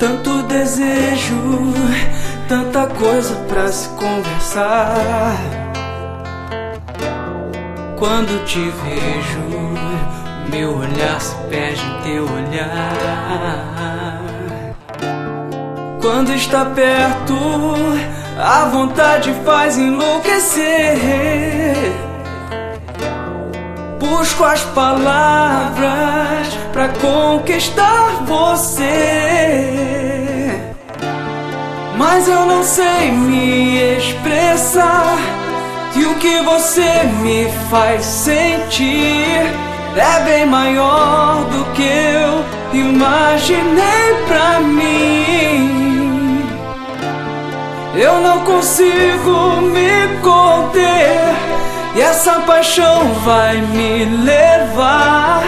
Tanto desejo, tanta coisa pra se conversar. Quando te vejo, meu olhar se perde em teu olhar. Quando está perto, a vontade faz enlouquecer. Busco as palavras pra conquistar você. Mas eu não sei me expressar. E o que você me faz sentir é bem maior do que eu imaginei pra mim. Eu não consigo me conter. E essa paixão vai me levar.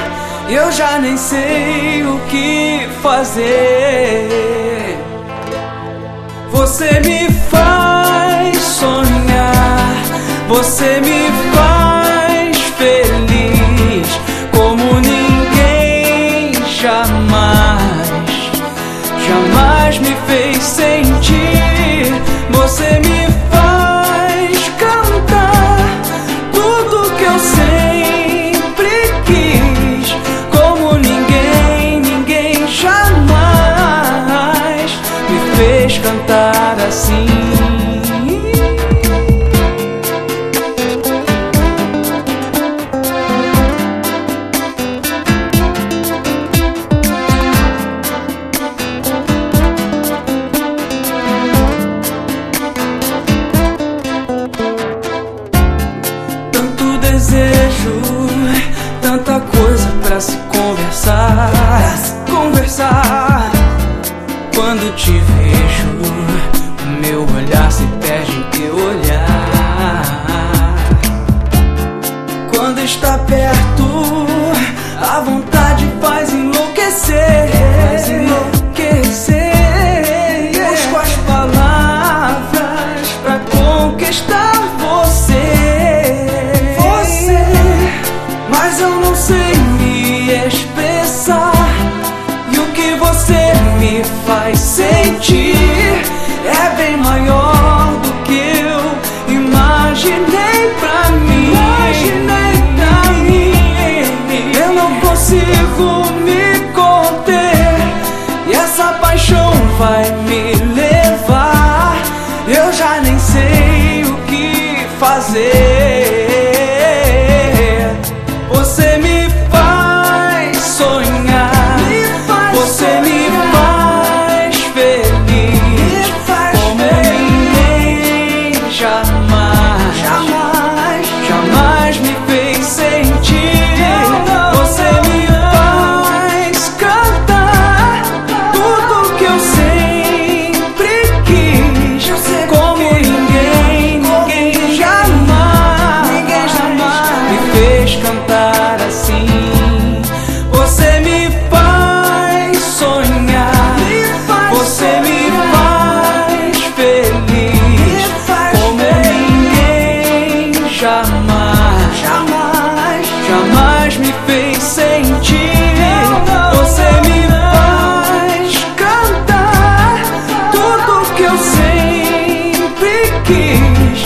Eu já nem sei o que fazer. Você me faz sonhar. Você me assim. Tanto desejo, tanta coisa pra se conversar, se conversar. Quando te vejo, está perto, a vontade faz enlouquecer. Paixão vai me jamais me fez sentir. Você me faz cantar tudo que eu sempre quis.